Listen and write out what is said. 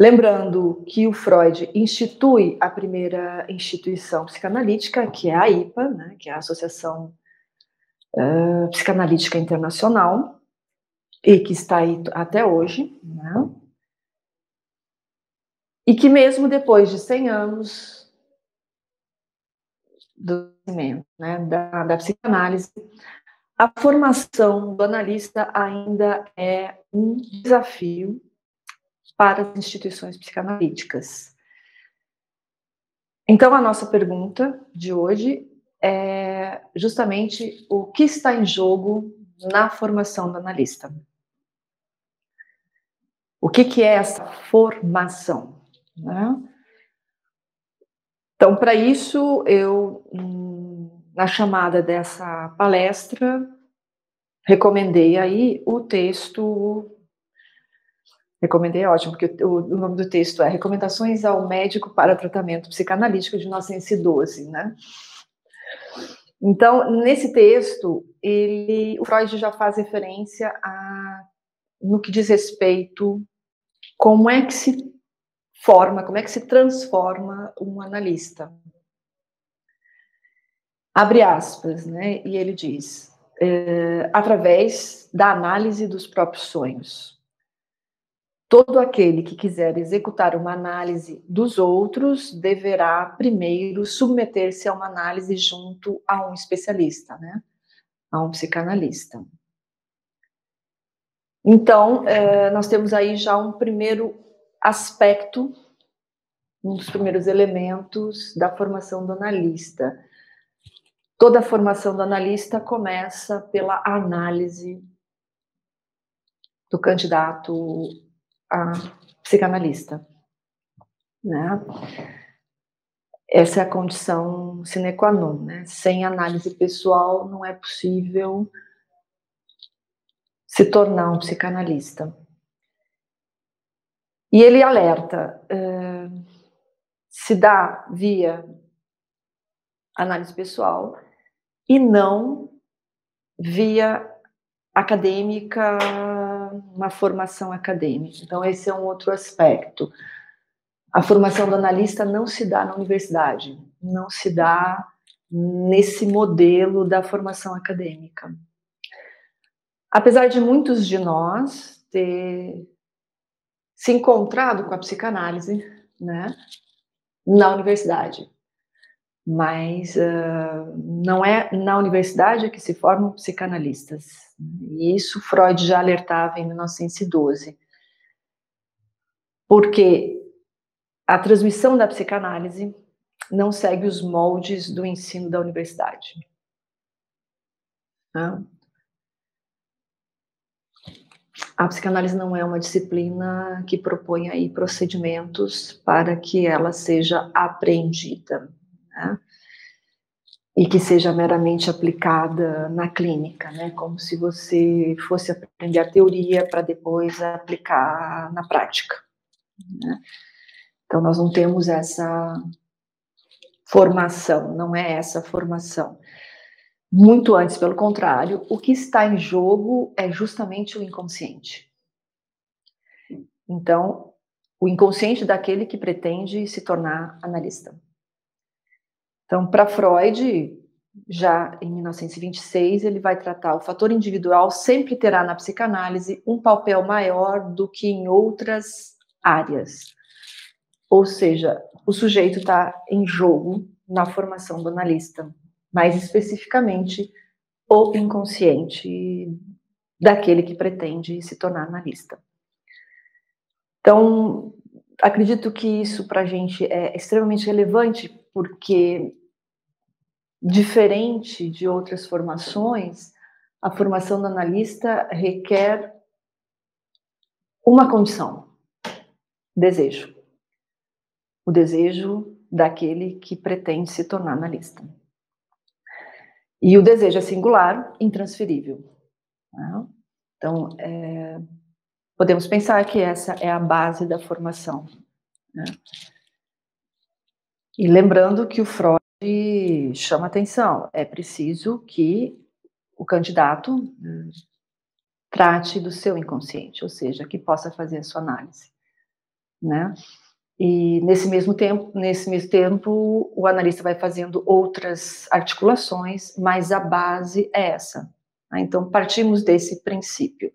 Lembrando que o Freud institui a primeira instituição psicanalítica, que é a IPA, né, que é a Associação uh, Psicanalítica Internacional, e que está aí até hoje, né? e que mesmo depois de 100 anos do né, da, da psicanálise, a formação do analista ainda é um desafio para as instituições psicanalíticas. Então, a nossa pergunta de hoje é justamente o que está em jogo na formação do analista. O que, que é essa formação? Né? Então, para isso, eu, hum, na chamada dessa palestra, recomendei aí o texto Recomendei, é ótimo, porque o, o, nome do texto é Recomendações ao Médico para Tratamento Psicanalítico de 1912, né? Então, nesse texto, ele, o Freud já faz referência a, no que diz respeito como é que se forma, como é que se transforma um analista. Abre aspas, né? E ele diz, é, através da análise dos próprios sonhos. Todo aquele que quiser executar uma análise dos outros deverá primeiro submeter-se a uma análise junto a um especialista, né? A um psicanalista. Então, é, nós temos aí já um primeiro aspecto, um dos primeiros elementos da formação do analista. Toda a formação do analista começa pela análise do candidato a psicanalista, né? Essa é a condição sine qua non, né? Sem análise pessoal não é possível se tornar um psicanalista. E ele alerta, uh, se dá via análise pessoal e não via acadêmica uma formação acadêmica. Então, esse é um outro aspecto. A formação do analista não se dá na universidade, não se dá nesse modelo da formação acadêmica. Apesar de muitos de nós ter se encontrado com a psicanálise, né, na universidade, mas uh, não é na universidade que se formam psicanalistas. E isso Freud já alertava em 1912. Porque a transmissão da psicanálise não segue os moldes do ensino da universidade. A psicanálise não é uma disciplina que propõe aí procedimentos para que ela seja aprendida né? e que seja meramente aplicada na clínica, né? como se você fosse aprender a teoria para depois aplicar na prática. Né? Então, nós não temos essa formação, não é essa formação. Muito antes, pelo contrário, o que está em jogo é justamente o inconsciente. Então, o inconsciente daquele que pretende se tornar analista. Então, para Freud, já em 1926, ele vai tratar o fator individual sempre terá na psicanálise um papel maior do que em outras áreas. Ou seja, o sujeito está em jogo na formação do analista, mais especificamente o inconsciente daquele que pretende se tornar analista. Então, acredito que isso para a gente é extremamente relevante, porque Diferente de outras formações, a formação do analista requer uma condição: desejo. O desejo daquele que pretende se tornar analista. E o desejo é singular, intransferível. Né? Então, é, podemos pensar que essa é a base da formação. Né? E lembrando que o Freud chama atenção. É preciso que o candidato trate do seu inconsciente, ou seja, que possa fazer a sua análise. né? E nesse mesmo tempo, nesse mesmo tempo, o analista vai fazendo outras articulações, mas a base é essa. Né? Então, partimos desse princípio.